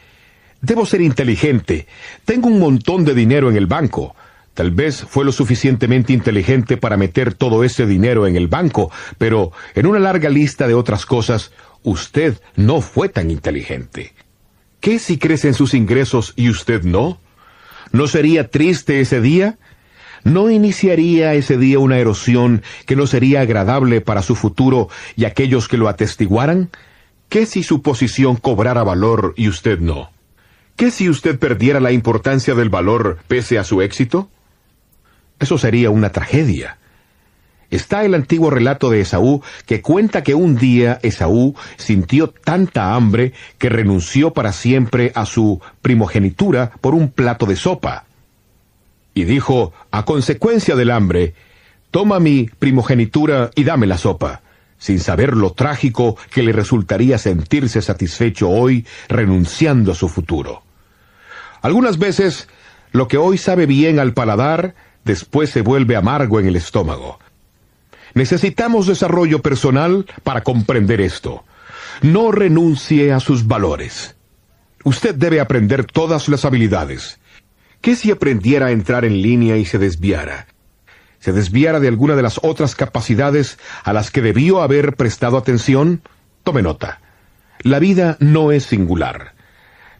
Debo ser inteligente. Tengo un montón de dinero en el banco. Tal vez fue lo suficientemente inteligente para meter todo ese dinero en el banco, pero en una larga lista de otras cosas, usted no fue tan inteligente. ¿Qué si crece en sus ingresos y usted no? ¿No sería triste ese día? ¿No iniciaría ese día una erosión que no sería agradable para su futuro y aquellos que lo atestiguaran? ¿Qué si su posición cobrara valor y usted no? ¿Qué si usted perdiera la importancia del valor pese a su éxito? Eso sería una tragedia. Está el antiguo relato de Esaú que cuenta que un día Esaú sintió tanta hambre que renunció para siempre a su primogenitura por un plato de sopa. Y dijo, a consecuencia del hambre, toma mi primogenitura y dame la sopa, sin saber lo trágico que le resultaría sentirse satisfecho hoy renunciando a su futuro. Algunas veces, lo que hoy sabe bien al paladar, después se vuelve amargo en el estómago. Necesitamos desarrollo personal para comprender esto. No renuncie a sus valores. Usted debe aprender todas las habilidades. ¿Qué si aprendiera a entrar en línea y se desviara? ¿Se desviara de alguna de las otras capacidades a las que debió haber prestado atención? Tome nota. La vida no es singular.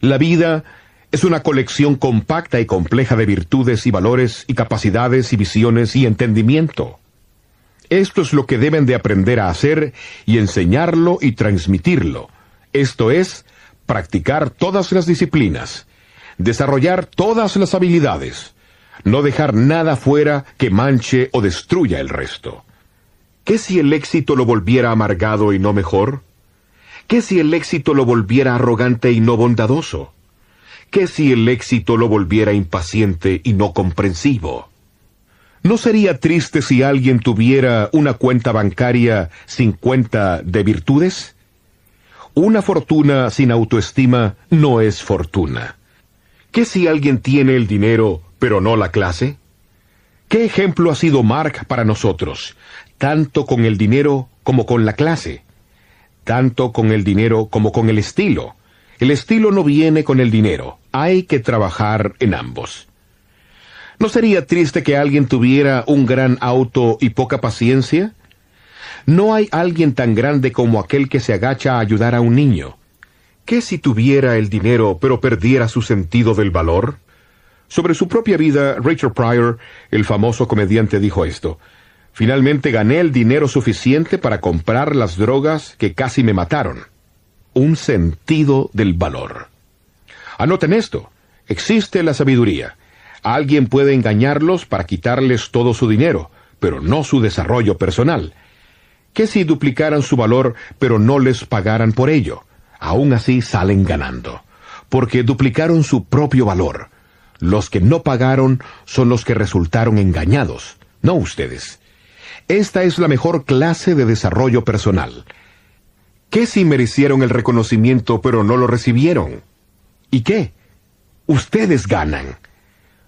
La vida es una colección compacta y compleja de virtudes y valores y capacidades y visiones y entendimiento. Esto es lo que deben de aprender a hacer y enseñarlo y transmitirlo. Esto es, practicar todas las disciplinas, desarrollar todas las habilidades, no dejar nada fuera que manche o destruya el resto. ¿Qué si el éxito lo volviera amargado y no mejor? ¿Qué si el éxito lo volviera arrogante y no bondadoso? ¿Qué si el éxito lo volviera impaciente y no comprensivo? ¿No sería triste si alguien tuviera una cuenta bancaria sin cuenta de virtudes? Una fortuna sin autoestima no es fortuna. ¿Qué si alguien tiene el dinero pero no la clase? ¿Qué ejemplo ha sido Mark para nosotros, tanto con el dinero como con la clase? Tanto con el dinero como con el estilo. El estilo no viene con el dinero, hay que trabajar en ambos. ¿No sería triste que alguien tuviera un gran auto y poca paciencia? No hay alguien tan grande como aquel que se agacha a ayudar a un niño. ¿Qué si tuviera el dinero pero perdiera su sentido del valor? Sobre su propia vida, Rachel Pryor, el famoso comediante, dijo esto. Finalmente gané el dinero suficiente para comprar las drogas que casi me mataron un sentido del valor. Anoten esto, existe la sabiduría. Alguien puede engañarlos para quitarles todo su dinero, pero no su desarrollo personal. ¿Qué si duplicaran su valor, pero no les pagaran por ello? Aún así salen ganando, porque duplicaron su propio valor. Los que no pagaron son los que resultaron engañados, no ustedes. Esta es la mejor clase de desarrollo personal. ¿Qué si merecieron el reconocimiento pero no lo recibieron? ¿Y qué? Ustedes ganan.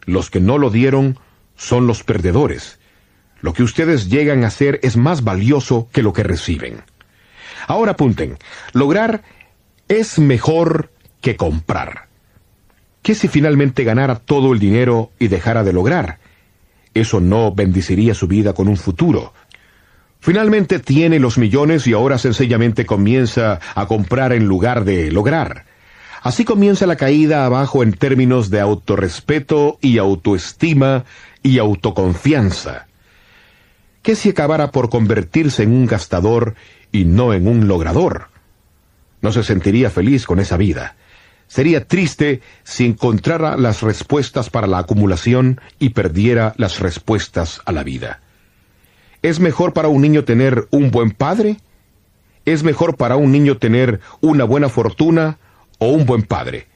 Los que no lo dieron son los perdedores. Lo que ustedes llegan a hacer es más valioso que lo que reciben. Ahora apunten, lograr es mejor que comprar. ¿Qué si finalmente ganara todo el dinero y dejara de lograr? Eso no bendiciría su vida con un futuro, Finalmente tiene los millones y ahora sencillamente comienza a comprar en lugar de lograr. Así comienza la caída abajo en términos de autorrespeto y autoestima y autoconfianza. ¿Qué si acabara por convertirse en un gastador y no en un logrador? No se sentiría feliz con esa vida. Sería triste si encontrara las respuestas para la acumulación y perdiera las respuestas a la vida. ¿Es mejor para un niño tener un buen padre? ¿Es mejor para un niño tener una buena fortuna o un buen padre?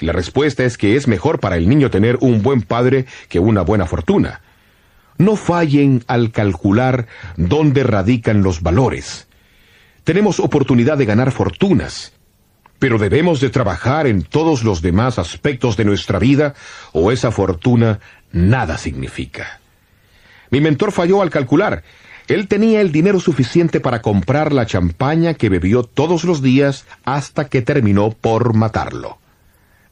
La respuesta es que es mejor para el niño tener un buen padre que una buena fortuna. No fallen al calcular dónde radican los valores. Tenemos oportunidad de ganar fortunas, pero debemos de trabajar en todos los demás aspectos de nuestra vida o esa fortuna nada significa. Mi mentor falló al calcular. Él tenía el dinero suficiente para comprar la champaña que bebió todos los días hasta que terminó por matarlo.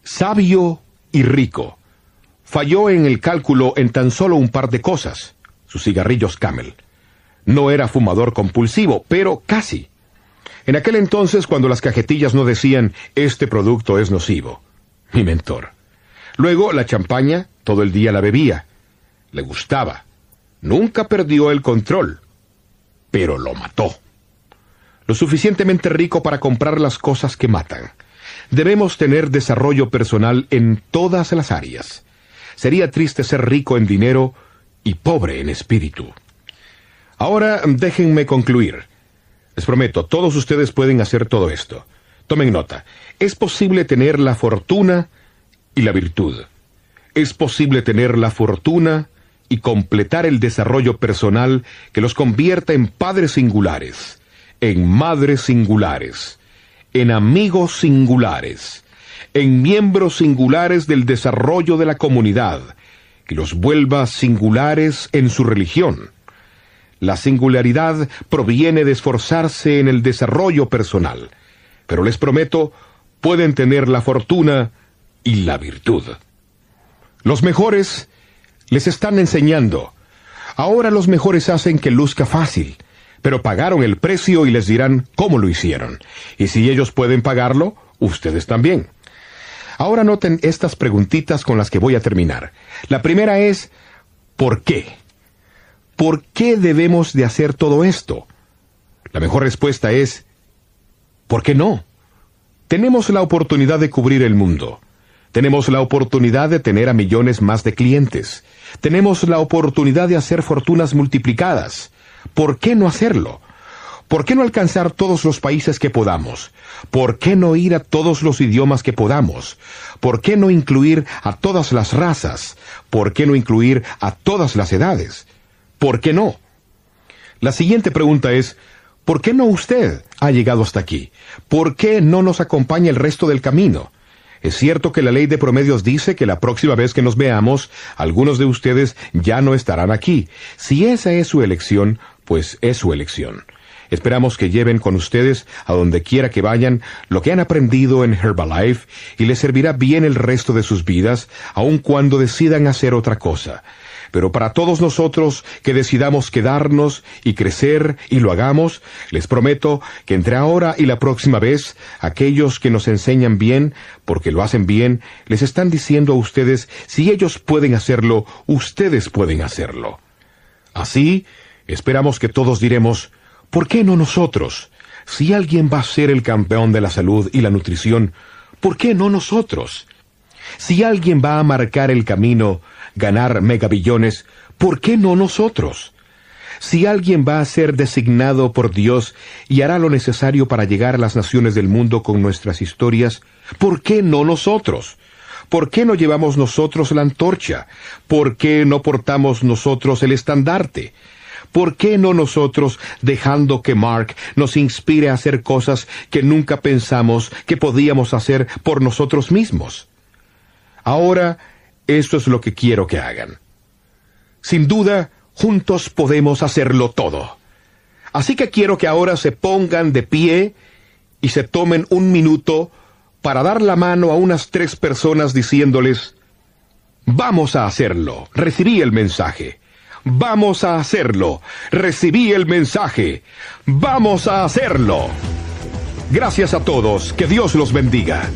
sabio y rico. Falló en el cálculo en tan solo un par de cosas, sus cigarrillos Camel. No era fumador compulsivo, pero casi. En aquel entonces, cuando las cajetillas no decían, este producto es nocivo. Mi mentor. Luego, la champaña, todo el día la bebía. Le gustaba. Nunca perdió el control. Pero lo mató. Lo suficientemente rico para comprar las cosas que matan. Debemos tener desarrollo personal en todas las áreas. Sería triste ser rico en dinero y pobre en espíritu. Ahora déjenme concluir. Les prometo, todos ustedes pueden hacer todo esto. Tomen nota. Es posible tener la fortuna y la virtud. Es posible tener la fortuna y completar el desarrollo personal que los convierta en padres singulares, en madres singulares, en amigos singulares, en miembros singulares del desarrollo de la comunidad, que los vuelva singulares en su religión. La singularidad proviene de esforzarse en el desarrollo personal, pero les prometo, pueden tener la fortuna y la virtud. Los mejores les están enseñando. Ahora los mejores hacen que luzca fácil, pero pagaron el precio y les dirán cómo lo hicieron. Y si ellos pueden pagarlo, ustedes también. Ahora noten estas preguntitas con las que voy a terminar. La primera es, ¿por qué? ¿Por qué debemos de hacer todo esto? La mejor respuesta es, ¿por qué no? Tenemos la oportunidad de cubrir el mundo. Tenemos la oportunidad de tener a millones más de clientes. Tenemos la oportunidad de hacer fortunas multiplicadas. ¿Por qué no hacerlo? ¿Por qué no alcanzar todos los países que podamos? ¿Por qué no ir a todos los idiomas que podamos? ¿Por qué no incluir a todas las razas? ¿Por qué no incluir a todas las edades? ¿Por qué no? La siguiente pregunta es, ¿por qué no usted ha llegado hasta aquí? ¿Por qué no nos acompaña el resto del camino? Es cierto que la ley de promedios dice que la próxima vez que nos veamos, algunos de ustedes ya no estarán aquí. Si esa es su elección, pues es su elección. Esperamos que lleven con ustedes a donde quiera que vayan lo que han aprendido en Herbalife y les servirá bien el resto de sus vidas, aun cuando decidan hacer otra cosa. Pero para todos nosotros que decidamos quedarnos y crecer y lo hagamos, les prometo que entre ahora y la próxima vez, aquellos que nos enseñan bien, porque lo hacen bien, les están diciendo a ustedes, si ellos pueden hacerlo, ustedes pueden hacerlo. Así, esperamos que todos diremos, ¿por qué no nosotros? Si alguien va a ser el campeón de la salud y la nutrición, ¿por qué no nosotros? Si alguien va a marcar el camino, ganar megabillones, ¿por qué no nosotros? Si alguien va a ser designado por Dios y hará lo necesario para llegar a las naciones del mundo con nuestras historias, ¿por qué no nosotros? ¿Por qué no llevamos nosotros la antorcha? ¿Por qué no portamos nosotros el estandarte? ¿Por qué no nosotros dejando que Mark nos inspire a hacer cosas que nunca pensamos que podíamos hacer por nosotros mismos? Ahora, esto es lo que quiero que hagan. Sin duda, juntos podemos hacerlo todo. Así que quiero que ahora se pongan de pie y se tomen un minuto para dar la mano a unas tres personas diciéndoles, vamos a hacerlo, recibí el mensaje. Vamos a hacerlo, recibí el mensaje. Vamos a hacerlo. Gracias a todos, que Dios los bendiga.